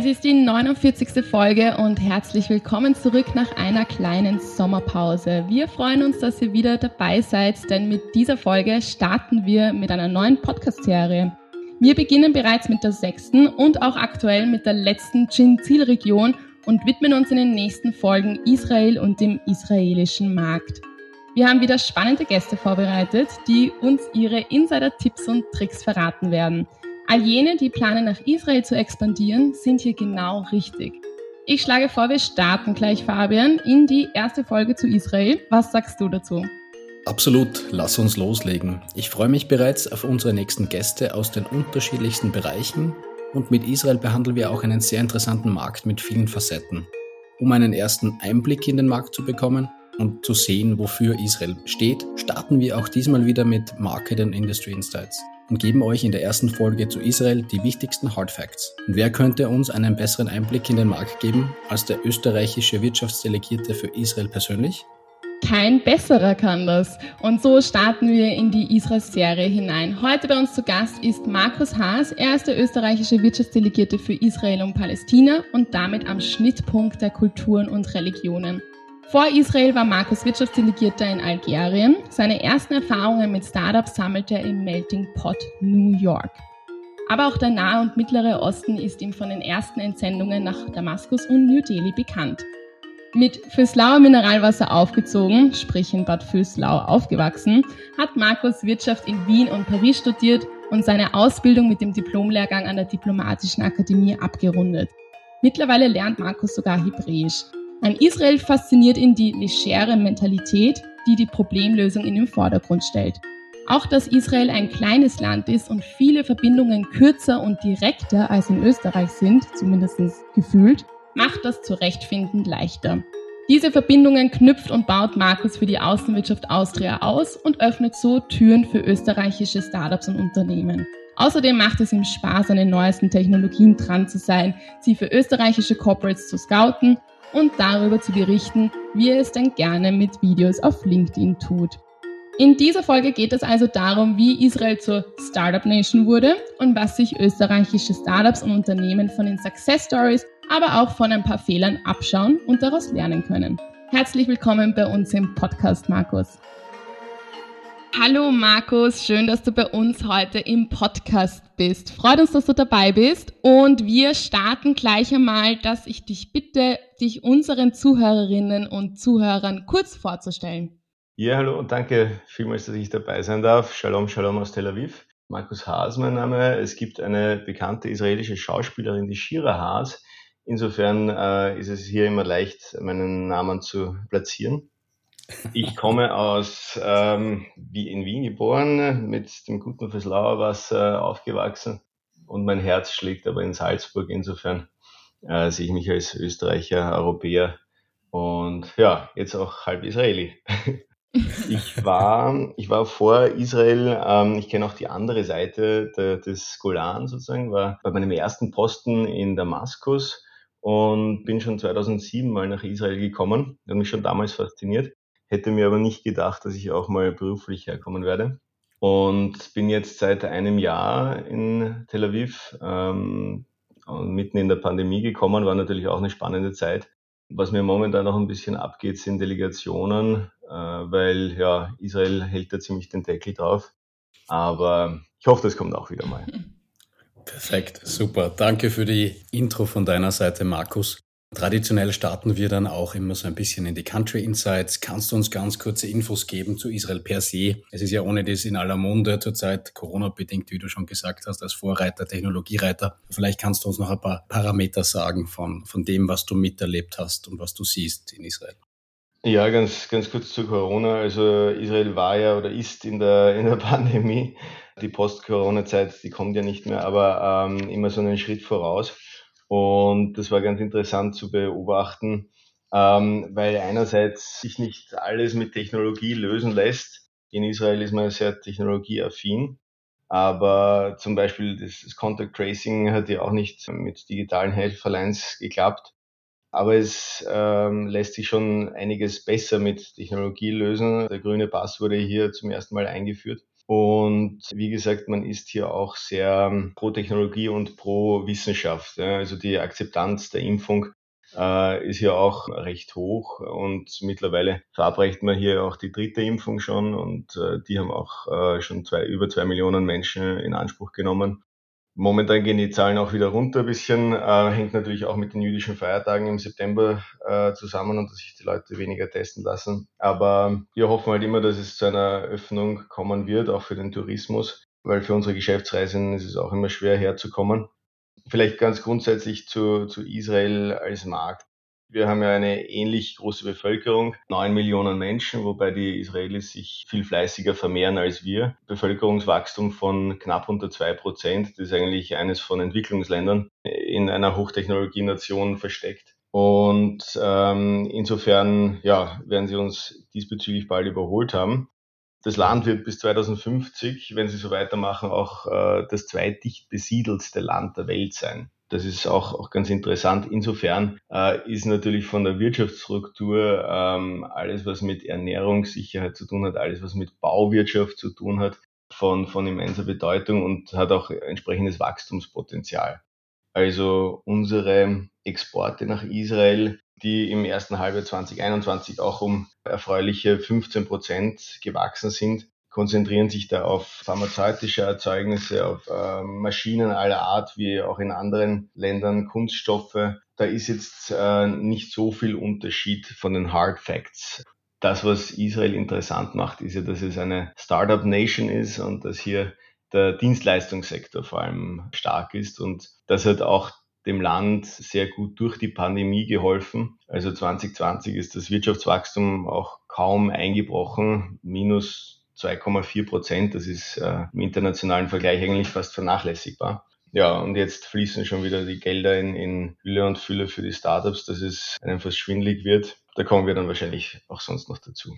Es ist die 49. Folge und herzlich willkommen zurück nach einer kleinen Sommerpause. Wir freuen uns, dass ihr wieder dabei seid, denn mit dieser Folge starten wir mit einer neuen Podcast-Serie. Wir beginnen bereits mit der sechsten und auch aktuell mit der letzten Chin-Zielregion und widmen uns in den nächsten Folgen Israel und dem israelischen Markt. Wir haben wieder spannende Gäste vorbereitet, die uns ihre Insider-Tipps und Tricks verraten werden – All jene, die planen, nach Israel zu expandieren, sind hier genau richtig. Ich schlage vor, wir starten gleich, Fabian, in die erste Folge zu Israel. Was sagst du dazu? Absolut, lass uns loslegen. Ich freue mich bereits auf unsere nächsten Gäste aus den unterschiedlichsten Bereichen und mit Israel behandeln wir auch einen sehr interessanten Markt mit vielen Facetten. Um einen ersten Einblick in den Markt zu bekommen und zu sehen, wofür Israel steht, starten wir auch diesmal wieder mit Market and Industry Insights und geben euch in der ersten Folge zu Israel die wichtigsten Hard Facts. Und wer könnte uns einen besseren Einblick in den Markt geben als der österreichische Wirtschaftsdelegierte für Israel persönlich? Kein besserer kann das. Und so starten wir in die Israel-Serie hinein. Heute bei uns zu Gast ist Markus Haas. Er ist der österreichische Wirtschaftsdelegierte für Israel und Palästina und damit am Schnittpunkt der Kulturen und Religionen. Vor Israel war Markus Wirtschaftsdelegierter in Algerien. Seine ersten Erfahrungen mit Startups sammelte er im Melting Pot New York. Aber auch der Nahe und Mittlere Osten ist ihm von den ersten Entsendungen nach Damaskus und New Delhi bekannt. Mit Füßlauer Mineralwasser aufgezogen, sprich in Bad Füßlau aufgewachsen, hat Markus Wirtschaft in Wien und Paris studiert und seine Ausbildung mit dem Diplomlehrgang an der Diplomatischen Akademie abgerundet. Mittlerweile lernt Markus sogar Hebräisch. An Israel fasziniert ihn die legere Mentalität, die die Problemlösung in den Vordergrund stellt. Auch dass Israel ein kleines Land ist und viele Verbindungen kürzer und direkter als in Österreich sind, zumindest gefühlt, macht das Zurechtfinden leichter. Diese Verbindungen knüpft und baut Markus für die Außenwirtschaft Austria aus und öffnet so Türen für österreichische Startups und Unternehmen. Außerdem macht es ihm Spaß, an den neuesten Technologien dran zu sein, sie für österreichische Corporates zu scouten und darüber zu berichten, wie er es denn gerne mit Videos auf LinkedIn tut. In dieser Folge geht es also darum, wie Israel zur Startup Nation wurde und was sich österreichische Startups und Unternehmen von den Success Stories, aber auch von ein paar Fehlern abschauen und daraus lernen können. Herzlich willkommen bei uns im Podcast, Markus. Hallo Markus, schön, dass du bei uns heute im Podcast bist. Freut uns, dass du dabei bist und wir starten gleich einmal, dass ich dich bitte, dich unseren Zuhörerinnen und Zuhörern kurz vorzustellen. Ja, hallo und danke vielmals, dass ich dabei sein darf. Shalom, Shalom aus Tel Aviv. Markus Haas mein Name. Es gibt eine bekannte israelische Schauspielerin, die Shira Haas. Insofern äh, ist es hier immer leicht, meinen Namen zu platzieren. Ich komme aus ähm, wie in Wien geboren, mit dem guten Veslauer Wasser aufgewachsen und mein Herz schlägt aber in Salzburg. Insofern äh, sehe ich mich als Österreicher, Europäer und ja, jetzt auch halb Israeli. ich war, ich war vor Israel, ähm, ich kenne auch die andere Seite der, des Golan sozusagen, war bei meinem ersten Posten in Damaskus und bin schon 2007 mal nach Israel gekommen. Das hat mich schon damals fasziniert hätte mir aber nicht gedacht, dass ich auch mal beruflich herkommen werde. Und bin jetzt seit einem Jahr in Tel Aviv ähm, und mitten in der Pandemie gekommen, war natürlich auch eine spannende Zeit. Was mir momentan noch ein bisschen abgeht, sind Delegationen, äh, weil ja, Israel hält da ziemlich den Deckel drauf. Aber ich hoffe, das kommt auch wieder mal. Perfekt, super. Danke für die Intro von deiner Seite, Markus. Traditionell starten wir dann auch immer so ein bisschen in die Country Insights. Kannst du uns ganz kurze Infos geben zu Israel per se? Es ist ja ohne das in aller Munde zurzeit, Corona-bedingt, wie du schon gesagt hast, als Vorreiter, Technologiereiter. Vielleicht kannst du uns noch ein paar Parameter sagen von, von dem, was du miterlebt hast und was du siehst in Israel. Ja, ganz, ganz kurz zu Corona. Also Israel war ja oder ist in der, in der Pandemie. Die Post-Corona-Zeit, die kommt ja nicht mehr, aber ähm, immer so einen Schritt voraus. Und das war ganz interessant zu beobachten, ähm, weil einerseits sich nicht alles mit Technologie lösen lässt. In Israel ist man sehr technologieaffin. Aber zum Beispiel das, Contact Tracing hat ja auch nicht mit digitalen Helferlines geklappt. Aber es ähm, lässt sich schon einiges besser mit Technologie lösen. Der grüne Pass wurde hier zum ersten Mal eingeführt. Und wie gesagt, man ist hier auch sehr ähm, pro Technologie und pro Wissenschaft. Also die Akzeptanz der Impfung äh, ist hier auch recht hoch und mittlerweile verabreicht man hier auch die dritte Impfung schon und äh, die haben auch äh, schon zwei, über zwei Millionen Menschen in Anspruch genommen. Momentan gehen die Zahlen auch wieder runter ein bisschen, äh, hängt natürlich auch mit den jüdischen Feiertagen im September äh, zusammen und dass sich die Leute weniger testen lassen. Aber wir hoffen halt immer, dass es zu einer Öffnung kommen wird, auch für den Tourismus, weil für unsere Geschäftsreisen ist es auch immer schwer herzukommen. Vielleicht ganz grundsätzlich zu, zu Israel als Markt. Wir haben ja eine ähnlich große Bevölkerung, neun Millionen Menschen, wobei die Israelis sich viel fleißiger vermehren als wir. Bevölkerungswachstum von knapp unter zwei Prozent, das ist eigentlich eines von Entwicklungsländern in einer Hochtechnologienation versteckt. Und ähm, insofern ja, werden sie uns diesbezüglich bald überholt haben. Das Land wird bis 2050, wenn sie so weitermachen, auch äh, das zweitdicht besiedelste Land der Welt sein. Das ist auch, auch ganz interessant. Insofern äh, ist natürlich von der Wirtschaftsstruktur ähm, alles, was mit Ernährungssicherheit zu tun hat, alles, was mit Bauwirtschaft zu tun hat, von, von immenser Bedeutung und hat auch entsprechendes Wachstumspotenzial. Also unsere Exporte nach Israel, die im ersten Halbjahr 2021 auch um erfreuliche 15 Prozent gewachsen sind, konzentrieren sich da auf pharmazeutische Erzeugnisse, auf äh, Maschinen aller Art, wie auch in anderen Ländern, Kunststoffe. Da ist jetzt äh, nicht so viel Unterschied von den Hard Facts. Das, was Israel interessant macht, ist ja, dass es eine Startup Nation ist und dass hier der Dienstleistungssektor vor allem stark ist und das hat auch dem Land sehr gut durch die Pandemie geholfen. Also 2020 ist das Wirtschaftswachstum auch kaum eingebrochen, minus 2,4 Prozent. Das ist äh, im internationalen Vergleich eigentlich fast vernachlässigbar. Ja, und jetzt fließen schon wieder die Gelder in, in Hülle und Fülle für die Startups, dass es einfach schwindlig wird. Da kommen wir dann wahrscheinlich auch sonst noch dazu.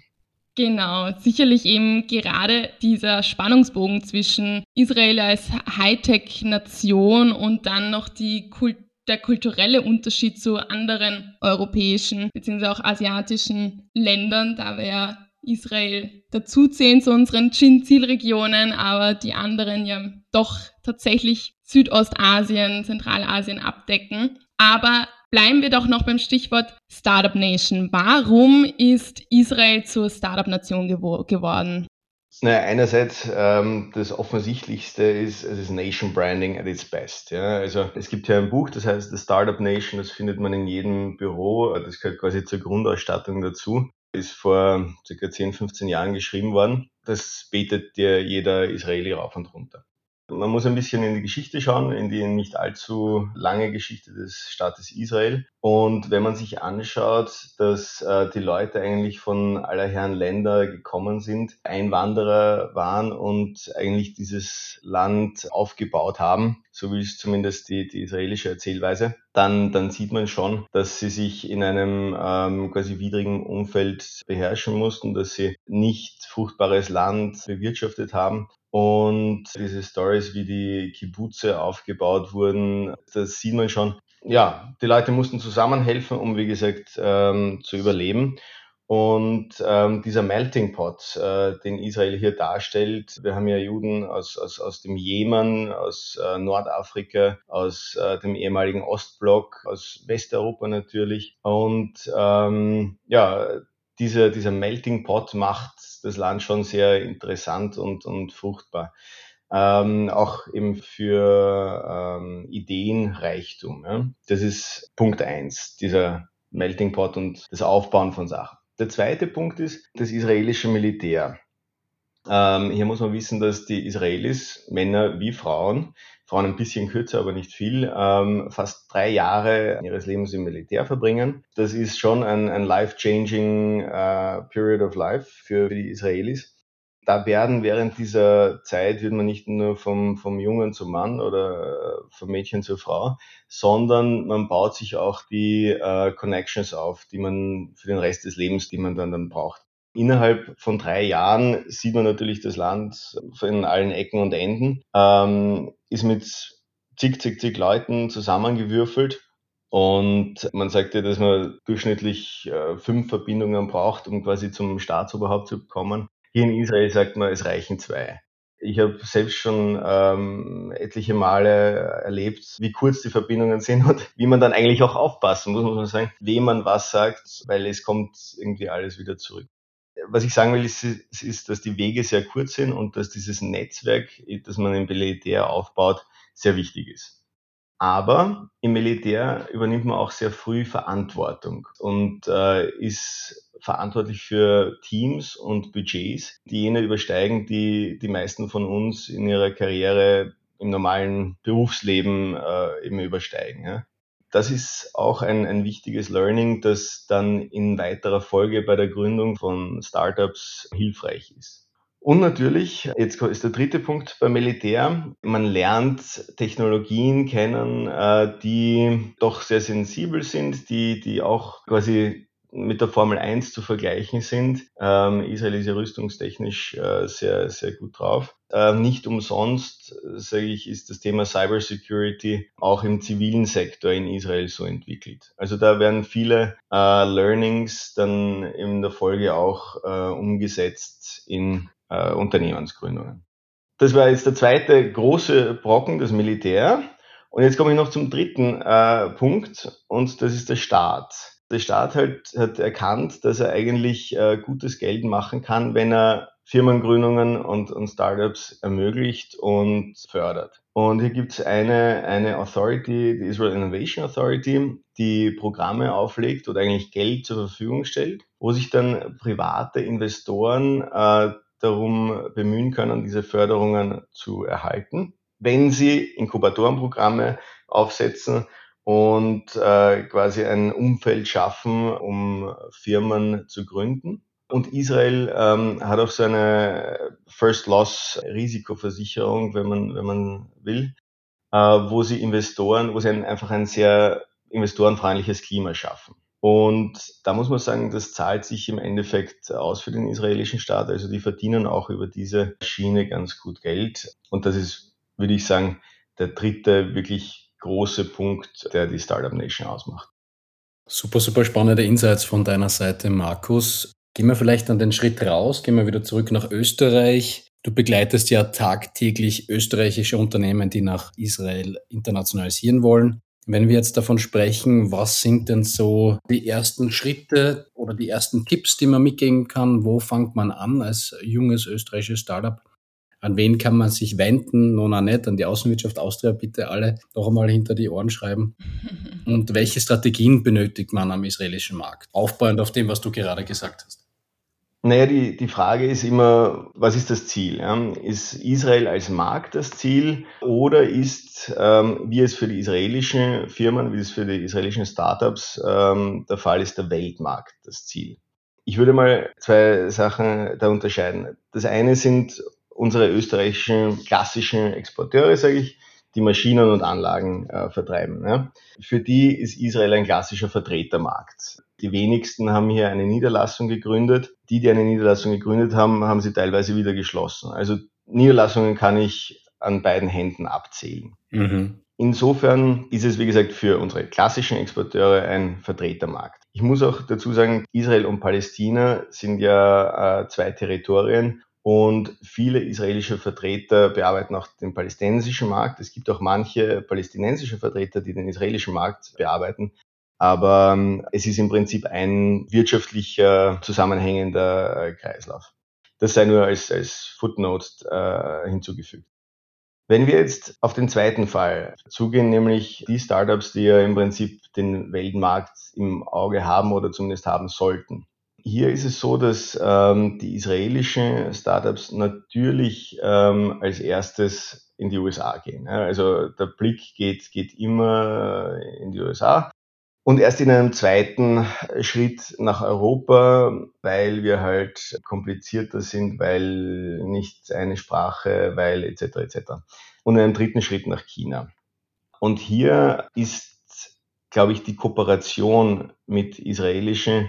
Genau, sicherlich eben gerade dieser Spannungsbogen zwischen Israel als Hightech-Nation und dann noch die Kult der kulturelle Unterschied zu anderen europäischen bzw. auch asiatischen Ländern, da ja Israel dazuzählen zu unseren Chin-Zielregionen, aber die anderen ja doch tatsächlich Südostasien, Zentralasien abdecken. Aber bleiben wir doch noch beim Stichwort Startup Nation. Warum ist Israel zur Startup Nation gewo geworden? Naja, einerseits ähm, das Offensichtlichste ist, es ist Nation Branding at its best. Ja? Also es gibt ja ein Buch, das heißt The Startup Nation, das findet man in jedem Büro, das gehört quasi zur Grundausstattung dazu ist vor circa 10, 15 Jahren geschrieben worden. Das betet dir jeder Israeli rauf und runter. Man muss ein bisschen in die Geschichte schauen, in die nicht allzu lange Geschichte des Staates Israel. Und wenn man sich anschaut, dass äh, die Leute eigentlich von aller Herren Länder gekommen sind, Einwanderer waren und eigentlich dieses Land aufgebaut haben, so wie es zumindest die, die israelische Erzählweise, dann, dann sieht man schon, dass sie sich in einem ähm, quasi widrigen Umfeld beherrschen mussten, dass sie nicht fruchtbares Land bewirtschaftet haben und diese Stories, wie die Kibbuze aufgebaut wurden, das sieht man schon. Ja, die Leute mussten zusammenhelfen, um, wie gesagt, ähm, zu überleben. Und ähm, dieser Melting Pot, äh, den Israel hier darstellt, wir haben ja Juden aus, aus, aus dem Jemen, aus äh, Nordafrika, aus äh, dem ehemaligen Ostblock, aus Westeuropa natürlich. Und ähm, ja, dieser, dieser Melting Pot macht das Land schon sehr interessant und, und fruchtbar. Ähm, auch eben für ähm, Ideenreichtum. Ja? Das ist Punkt eins, dieser Melting Pot und das Aufbauen von Sachen. Der zweite Punkt ist das israelische Militär. Ähm, hier muss man wissen, dass die Israelis, Männer wie Frauen, Frauen ein bisschen kürzer, aber nicht viel, ähm, fast drei Jahre ihres Lebens im Militär verbringen. Das ist schon ein, ein life-changing uh, period of life für, für die Israelis. Da werden während dieser Zeit, wird man nicht nur vom, vom Jungen zum Mann oder äh, vom Mädchen zur Frau, sondern man baut sich auch die äh, Connections auf, die man für den Rest des Lebens, die man dann, dann braucht. Innerhalb von drei Jahren sieht man natürlich das Land in allen Ecken und Enden, ähm, ist mit zig, zig, zig Leuten zusammengewürfelt. Und man sagte, dass man durchschnittlich äh, fünf Verbindungen braucht, um quasi zum Staatsoberhaupt zu kommen. Hier in Israel sagt man, es reichen zwei. Ich habe selbst schon ähm, etliche Male erlebt, wie kurz die Verbindungen sind und wie man dann eigentlich auch aufpassen muss, muss man sagen, wem man was sagt, weil es kommt irgendwie alles wieder zurück. Was ich sagen will, ist, ist, dass die Wege sehr kurz sind und dass dieses Netzwerk, das man im Militär aufbaut, sehr wichtig ist. Aber im Militär übernimmt man auch sehr früh Verantwortung und äh, ist verantwortlich für Teams und Budgets, die jene übersteigen, die die meisten von uns in ihrer Karriere im normalen Berufsleben äh, eben übersteigen. Ja. Das ist auch ein, ein wichtiges Learning, das dann in weiterer Folge bei der Gründung von Startups hilfreich ist. Und natürlich, jetzt ist der dritte Punkt beim Militär, man lernt Technologien kennen, äh, die doch sehr sensibel sind, die, die auch quasi mit der Formel 1 zu vergleichen sind. Ähm, Israel ist ja rüstungstechnisch äh, sehr, sehr gut drauf. Ähm, nicht umsonst, sage ich, ist das Thema Cybersecurity auch im zivilen Sektor in Israel so entwickelt. Also da werden viele äh, Learnings dann in der Folge auch äh, umgesetzt in äh, Unternehmensgründungen. Das war jetzt der zweite große Brocken, das Militär. Und jetzt komme ich noch zum dritten äh, Punkt und das ist der Staat. Der Staat halt, hat erkannt, dass er eigentlich äh, gutes Geld machen kann, wenn er Firmengründungen und, und Startups ermöglicht und fördert. Und hier gibt es eine, eine Authority, die Israel Innovation Authority, die Programme auflegt oder eigentlich Geld zur Verfügung stellt, wo sich dann private Investoren äh, darum bemühen können, diese Förderungen zu erhalten, wenn sie Inkubatorenprogramme aufsetzen und äh, quasi ein Umfeld schaffen, um Firmen zu gründen. Und Israel ähm, hat auch so eine First Loss Risikoversicherung, wenn man, wenn man will, äh, wo sie Investoren, wo sie ein, einfach ein sehr investorenfreundliches Klima schaffen. Und da muss man sagen, das zahlt sich im Endeffekt aus für den israelischen Staat. Also die verdienen auch über diese Schiene ganz gut Geld. Und das ist, würde ich sagen, der dritte wirklich große Punkt, der die Startup Nation ausmacht. Super, super spannende Insights von deiner Seite, Markus. Gehen wir vielleicht dann den Schritt raus, gehen wir wieder zurück nach Österreich. Du begleitest ja tagtäglich österreichische Unternehmen, die nach Israel internationalisieren wollen. Wenn wir jetzt davon sprechen, was sind denn so die ersten Schritte oder die ersten Tipps, die man mitgeben kann? Wo fängt man an als junges österreichisches Startup? An wen kann man sich wenden? Nun auch nicht an die Außenwirtschaft Austria bitte alle noch einmal hinter die Ohren schreiben. Und welche Strategien benötigt man am israelischen Markt? Aufbauend auf dem, was du gerade gesagt hast. Naja, die, die Frage ist immer, was ist das Ziel? Ja? Ist Israel als Markt das Ziel oder ist, ähm, wie es für die israelischen Firmen, wie es für die israelischen Startups ähm, der Fall ist, der Weltmarkt das Ziel? Ich würde mal zwei Sachen da unterscheiden. Das eine sind unsere österreichischen klassischen Exporteure, sage ich, die Maschinen und Anlagen äh, vertreiben. Ja? Für die ist Israel ein klassischer Vertretermarkt. Die wenigsten haben hier eine Niederlassung gegründet. Die, die eine Niederlassung gegründet haben, haben sie teilweise wieder geschlossen. Also Niederlassungen kann ich an beiden Händen abzählen. Mhm. Insofern ist es, wie gesagt, für unsere klassischen Exporteure ein Vertretermarkt. Ich muss auch dazu sagen, Israel und Palästina sind ja äh, zwei Territorien und viele israelische Vertreter bearbeiten auch den palästinensischen Markt. Es gibt auch manche palästinensische Vertreter, die den israelischen Markt bearbeiten. Aber ähm, es ist im Prinzip ein wirtschaftlicher, zusammenhängender äh, Kreislauf. Das sei nur als, als Footnote äh, hinzugefügt. Wenn wir jetzt auf den zweiten Fall zugehen, nämlich die Startups, die ja im Prinzip den Weltmarkt im Auge haben oder zumindest haben sollten. Hier ist es so, dass ähm, die israelischen Startups natürlich ähm, als erstes in die USA gehen. Also der Blick geht, geht immer in die USA. Und erst in einem zweiten Schritt nach Europa, weil wir halt komplizierter sind, weil nicht eine Sprache, weil etc. etc. Und in einem dritten Schritt nach China. Und hier ist, glaube ich, die Kooperation mit israelischen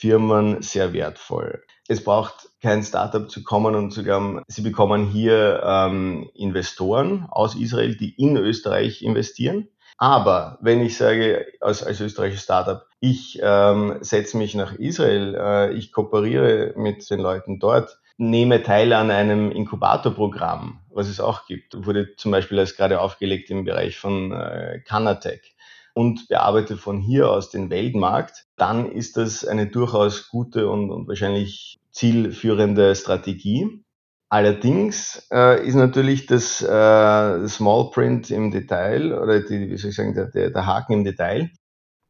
Firmen sehr wertvoll. Es braucht kein Startup zu kommen und zu sagen, sie bekommen hier ähm, Investoren aus Israel, die in Österreich investieren. Aber wenn ich sage, als, als österreichisches Startup, ich ähm, setze mich nach Israel, äh, ich kooperiere mit den Leuten dort, nehme teil an einem Inkubatorprogramm, was es auch gibt, wurde zum Beispiel als gerade aufgelegt im Bereich von äh, Canatech und bearbeite von hier aus den Weltmarkt, dann ist das eine durchaus gute und, und wahrscheinlich zielführende Strategie. Allerdings äh, ist natürlich das äh, Small Print im Detail oder die, wie soll ich sagen, der, der Haken im Detail,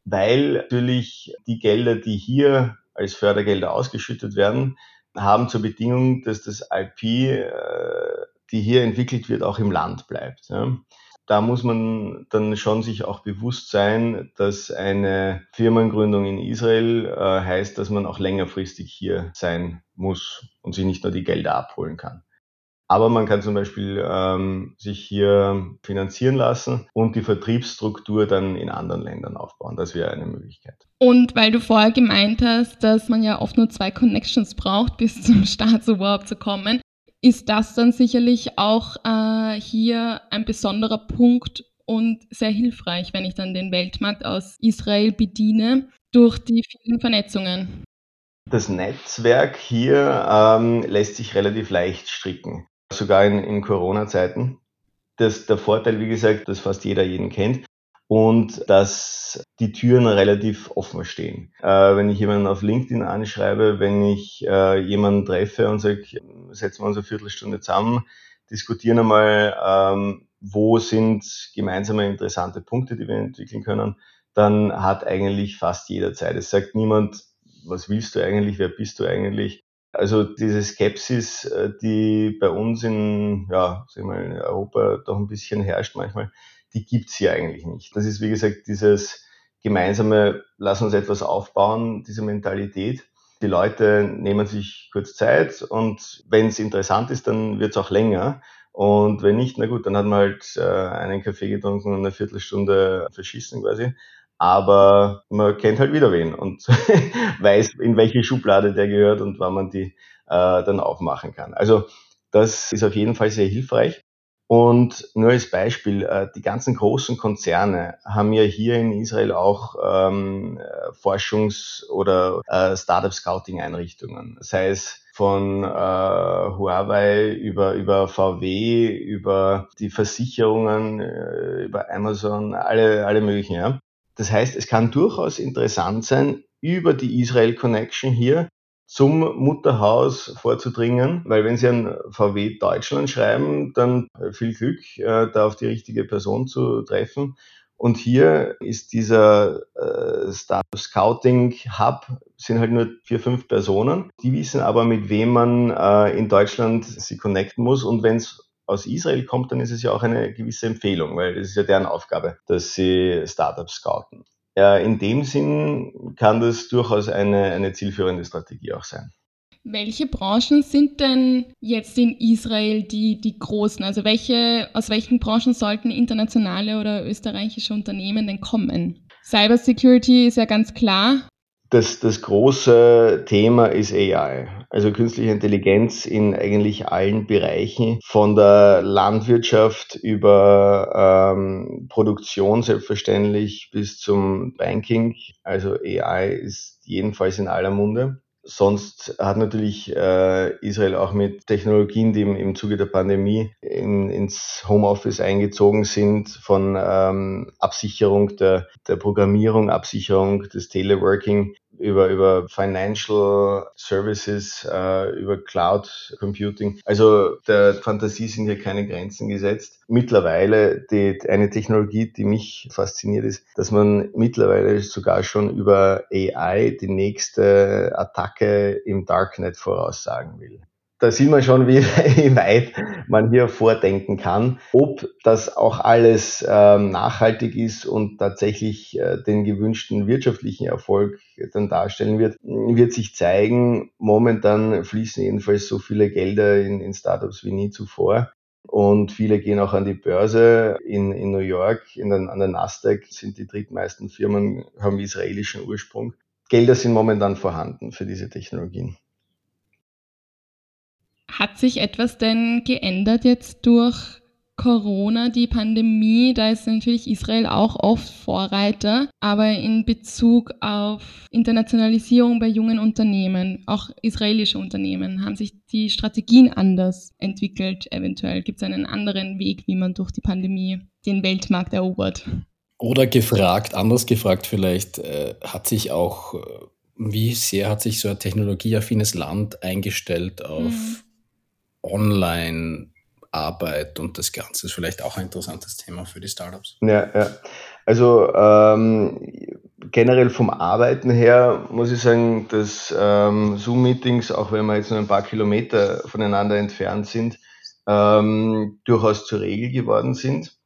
weil natürlich die Gelder, die hier als Fördergelder ausgeschüttet werden, haben zur Bedingung, dass das IP, äh, die hier entwickelt wird, auch im Land bleibt. Ja da muss man dann schon sich auch bewusst sein, dass eine Firmengründung in Israel äh, heißt, dass man auch längerfristig hier sein muss und sich nicht nur die Gelder abholen kann. Aber man kann zum Beispiel ähm, sich hier finanzieren lassen und die Vertriebsstruktur dann in anderen Ländern aufbauen. Das wäre eine Möglichkeit. Und weil du vorher gemeint hast, dass man ja oft nur zwei Connections braucht, bis zum Start überhaupt zu kommen, ist das dann sicherlich auch äh, hier ein besonderer Punkt und sehr hilfreich, wenn ich dann den Weltmarkt aus Israel bediene durch die vielen Vernetzungen. Das Netzwerk hier ähm, lässt sich relativ leicht stricken, sogar in, in Corona-Zeiten. Der Vorteil, wie gesagt, dass fast jeder jeden kennt und dass die Türen relativ offen stehen. Äh, wenn ich jemanden auf LinkedIn anschreibe, wenn ich äh, jemanden treffe und sage, setzen wir uns eine Viertelstunde zusammen, diskutieren einmal, ähm, wo sind gemeinsame interessante Punkte, die wir entwickeln können, dann hat eigentlich fast jeder Zeit. Es sagt niemand, was willst du eigentlich, wer bist du eigentlich? Also diese Skepsis, äh, die bei uns in, ja, sag mal, in Europa doch ein bisschen herrscht manchmal, die gibt's hier eigentlich nicht. Das ist, wie gesagt, dieses gemeinsame, lass uns etwas aufbauen, diese Mentalität. Die Leute nehmen sich kurz Zeit und wenn es interessant ist, dann wird's auch länger. Und wenn nicht, na gut, dann hat man halt äh, einen Kaffee getrunken und eine Viertelstunde verschissen quasi. Aber man kennt halt wieder wen und weiß, in welche Schublade der gehört und wann man die äh, dann aufmachen kann. Also das ist auf jeden Fall sehr hilfreich. Und nur als Beispiel, äh, die ganzen großen Konzerne haben ja hier in Israel auch ähm, Forschungs- oder äh, Startup-Scouting-Einrichtungen. Sei es von äh, Huawei über, über VW, über die Versicherungen, äh, über Amazon, alle, alle möglichen. Ja. Das heißt, es kann durchaus interessant sein, über die Israel Connection hier zum Mutterhaus vorzudringen, weil wenn Sie an VW Deutschland schreiben, dann viel Glück, äh, da auf die richtige Person zu treffen. Und hier ist dieser äh, Startup Scouting Hub, sind halt nur vier, fünf Personen. Die wissen aber, mit wem man äh, in Deutschland sie connecten muss. Und wenn es aus Israel kommt, dann ist es ja auch eine gewisse Empfehlung, weil es ist ja deren Aufgabe, dass sie Startups scouten. In dem Sinn kann das durchaus eine, eine zielführende Strategie auch sein. Welche Branchen sind denn jetzt in Israel die, die großen? Also welche, aus welchen Branchen sollten internationale oder österreichische Unternehmen denn kommen? Cybersecurity ist ja ganz klar. Das, das große Thema ist AI, also künstliche Intelligenz in eigentlich allen Bereichen, von der Landwirtschaft über ähm, Produktion selbstverständlich bis zum Banking. Also AI ist jedenfalls in aller Munde. Sonst hat natürlich äh, Israel auch mit Technologien, die im, im Zuge der Pandemie in, ins Homeoffice eingezogen sind, von ähm, Absicherung der, der Programmierung, Absicherung des Teleworking über, über Financial Services, äh, über Cloud Computing. Also der Fantasie sind hier keine Grenzen gesetzt. Mittlerweile die, eine Technologie, die mich fasziniert ist, dass man mittlerweile sogar schon über AI die nächste Attacke im Darknet voraussagen will da sieht man schon, wie, wie weit man hier vordenken kann. Ob das auch alles ähm, nachhaltig ist und tatsächlich äh, den gewünschten wirtschaftlichen Erfolg dann darstellen wird, wird sich zeigen. Momentan fließen jedenfalls so viele Gelder in, in Startups wie nie zuvor. Und viele gehen auch an die Börse in, in New York, in den, an der Nasdaq sind die drittmeisten Firmen, haben israelischen Ursprung. Gelder sind momentan vorhanden für diese Technologien. Hat sich etwas denn geändert jetzt durch Corona, die Pandemie, da ist natürlich Israel auch oft Vorreiter, aber in Bezug auf Internationalisierung bei jungen Unternehmen, auch israelische Unternehmen, haben sich die Strategien anders entwickelt eventuell. Gibt es einen anderen Weg, wie man durch die Pandemie den Weltmarkt erobert? Oder gefragt, anders gefragt vielleicht, äh, hat sich auch, äh, wie sehr hat sich so ein technologieaffines Land eingestellt auf hm. Online- Arbeit und das Ganze ist vielleicht auch ein interessantes Thema für die Startups. Ja, ja. Also ähm, generell vom Arbeiten her muss ich sagen, dass ähm, Zoom-Meetings, auch wenn wir jetzt nur ein paar Kilometer voneinander entfernt sind, ähm, durchaus zur Regel geworden sind.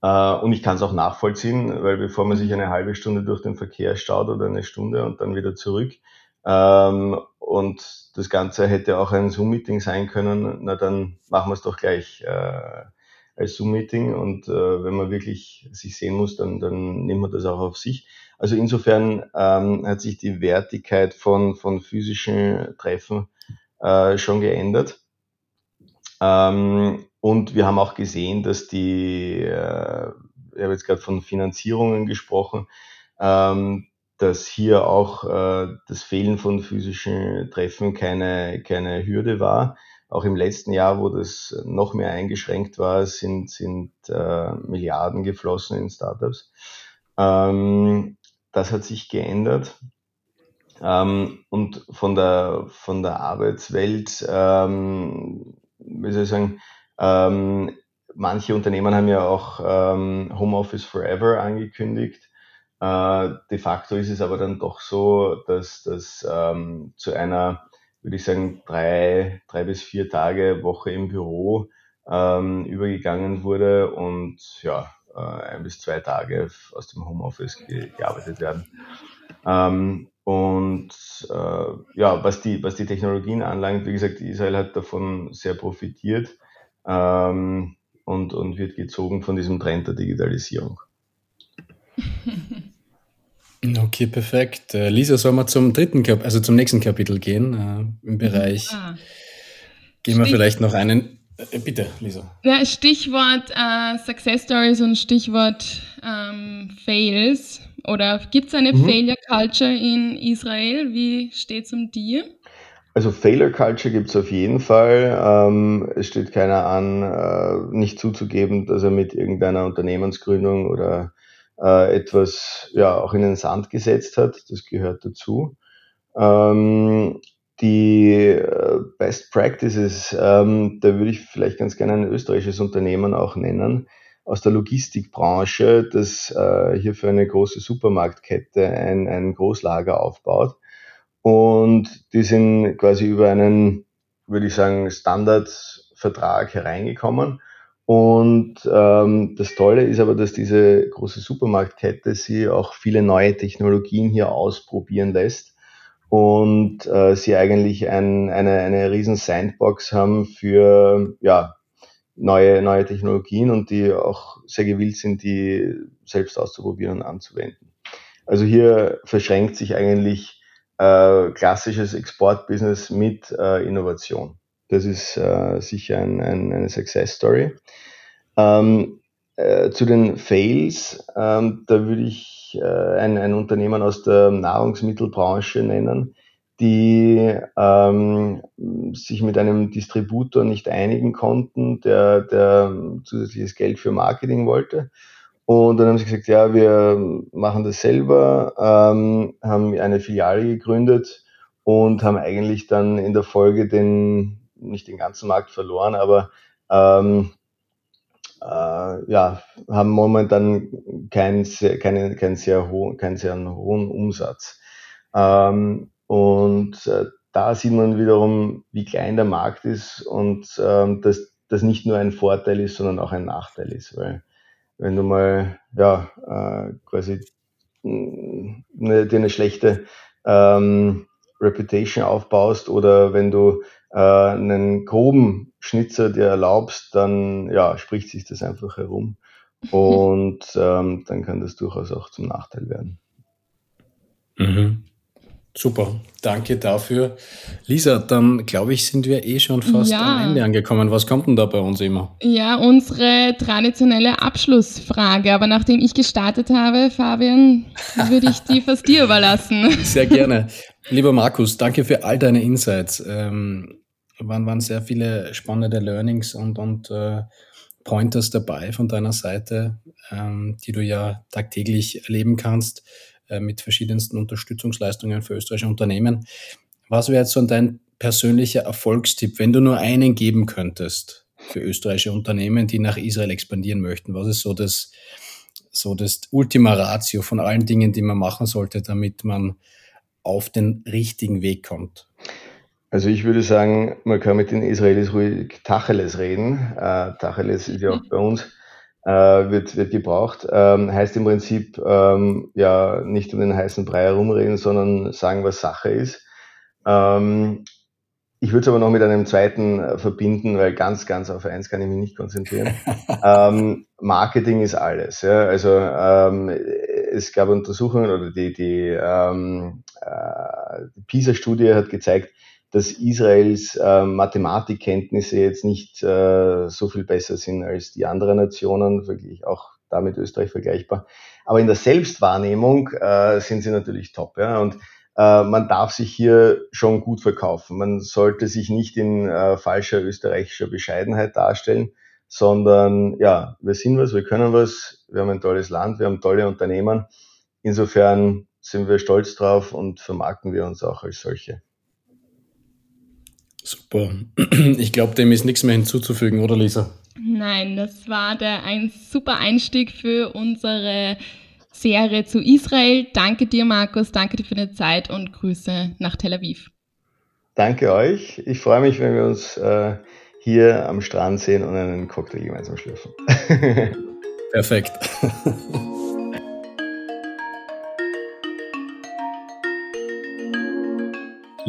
Äh, und ich kann es auch nachvollziehen, weil bevor man sich eine halbe Stunde durch den Verkehr staut oder eine Stunde und dann wieder zurück, ähm, und das Ganze hätte auch ein Zoom-Meeting sein können. Na, dann machen wir es doch gleich äh, als Zoom-Meeting. Und äh, wenn man wirklich sich sehen muss, dann, dann nehmen wir das auch auf sich. Also insofern ähm, hat sich die Wertigkeit von, von physischen Treffen äh, schon geändert. Ähm, und wir haben auch gesehen, dass die, äh, ich habe jetzt gerade von Finanzierungen gesprochen, ähm, dass hier auch äh, das Fehlen von physischen Treffen keine, keine Hürde war. Auch im letzten Jahr, wo das noch mehr eingeschränkt war, sind, sind äh, Milliarden geflossen in Startups. Ähm, das hat sich geändert. Ähm, und von der, von der Arbeitswelt, ähm, wie soll ich sagen, ähm, manche Unternehmen haben ja auch ähm, Homeoffice Forever angekündigt. Äh, de facto ist es aber dann doch so, dass das ähm, zu einer, würde ich sagen, drei, drei bis vier Tage Woche im Büro ähm, übergegangen wurde und ja, äh, ein bis zwei Tage aus dem Homeoffice ge gearbeitet werden. Ähm, und äh, ja, was die, was die Technologien anlangt, wie gesagt, Israel hat davon sehr profitiert ähm, und, und wird gezogen von diesem Trend der Digitalisierung. Okay, perfekt. Äh, Lisa, sollen wir zum dritten Kap also zum nächsten Kapitel gehen äh, im Bereich? Ah. Gehen wir vielleicht noch einen. Äh, bitte, Lisa. Ja, Stichwort äh, Success Stories und Stichwort ähm, Fails. Oder gibt es eine mhm. Failure Culture in Israel? Wie steht es um dir? Also Failure Culture gibt es auf jeden Fall. Ähm, es steht keiner an, äh, nicht zuzugeben, dass er mit irgendeiner Unternehmensgründung oder äh, etwas ja auch in den Sand gesetzt hat. Das gehört dazu. Ähm, die äh, Best Practices, ähm, da würde ich vielleicht ganz gerne ein österreichisches Unternehmen auch nennen, aus der Logistikbranche, das äh, hier für eine große Supermarktkette ein, ein Großlager aufbaut. Und die sind quasi über einen, würde ich sagen, Standardvertrag hereingekommen und ähm, das Tolle ist aber, dass diese große Supermarktkette sie auch viele neue Technologien hier ausprobieren lässt und äh, sie eigentlich ein, eine, eine riesen Sandbox haben für ja, neue, neue Technologien und die auch sehr gewillt sind, die selbst auszuprobieren und anzuwenden. Also hier verschränkt sich eigentlich äh, klassisches Exportbusiness mit äh, Innovation. Das ist äh, sicher ein, ein, eine Success Story. Ähm, äh, zu den Fails, ähm, da würde ich äh, ein, ein Unternehmen aus der Nahrungsmittelbranche nennen, die ähm, sich mit einem Distributor nicht einigen konnten, der, der zusätzliches Geld für Marketing wollte. Und dann haben sie gesagt, ja, wir machen das selber, ähm, haben eine Filiale gegründet und haben eigentlich dann in der Folge den nicht den ganzen Markt verloren, aber ähm, äh, ja, haben momentan keinen keinen keinen sehr hohen, keinen sehr hohen Umsatz. Ähm, und äh, da sieht man wiederum, wie klein der Markt ist und ähm, dass das nicht nur ein Vorteil ist, sondern auch ein Nachteil ist, weil wenn du mal ja äh, quasi eine, dir eine schlechte ähm, Reputation aufbaust oder wenn du äh, einen groben Schnitzer dir erlaubst, dann ja, spricht sich das einfach herum. Und ähm, dann kann das durchaus auch zum Nachteil werden. Mhm. Super, danke dafür. Lisa, dann glaube ich, sind wir eh schon fast ja. am Ende angekommen. Was kommt denn da bei uns immer? Ja, unsere traditionelle Abschlussfrage. Aber nachdem ich gestartet habe, Fabian, würde ich die fast dir überlassen. Sehr gerne. Lieber Markus, danke für all deine Insights. Ähm, waren, waren sehr viele spannende Learnings und, und äh, Pointers dabei von deiner Seite, ähm, die du ja tagtäglich erleben kannst. Äh, mit verschiedensten Unterstützungsleistungen für österreichische Unternehmen. Was wäre jetzt so dein persönlicher Erfolgstipp, wenn du nur einen geben könntest für österreichische Unternehmen, die nach Israel expandieren möchten? Was ist so das, so das Ultima Ratio von allen Dingen, die man machen sollte, damit man auf den richtigen Weg kommt? Also ich würde sagen, man kann mit den Israelis ruhig Tacheles reden. Äh, Tacheles ist ja auch bei uns äh, wird, wird gebraucht. Ähm, heißt im Prinzip ähm, ja nicht um den heißen Brei herumreden, sondern sagen, was Sache ist. Ähm, ich würde es aber noch mit einem zweiten äh, verbinden, weil ganz, ganz auf eins kann ich mich nicht konzentrieren. ähm, Marketing ist alles. Ja? Also ähm, es gab Untersuchungen oder die, die, ähm, äh, die PISA-Studie hat gezeigt, dass Israels äh, Mathematikkenntnisse jetzt nicht äh, so viel besser sind als die anderen Nationen, wirklich auch damit Österreich vergleichbar. Aber in der Selbstwahrnehmung äh, sind sie natürlich top. Ja? Und äh, man darf sich hier schon gut verkaufen. Man sollte sich nicht in äh, falscher österreichischer Bescheidenheit darstellen, sondern ja, wir sind was, wir können was, wir haben ein tolles Land, wir haben tolle Unternehmen. Insofern sind wir stolz drauf und vermarkten wir uns auch als solche. Super. Ich glaube, dem ist nichts mehr hinzuzufügen, oder Lisa? Nein, das war der ein super Einstieg für unsere Serie zu Israel. Danke dir, Markus. Danke dir für deine Zeit und Grüße nach Tel Aviv. Danke euch. Ich freue mich, wenn wir uns äh, hier am Strand sehen und einen Cocktail gemeinsam schlürfen. Perfekt.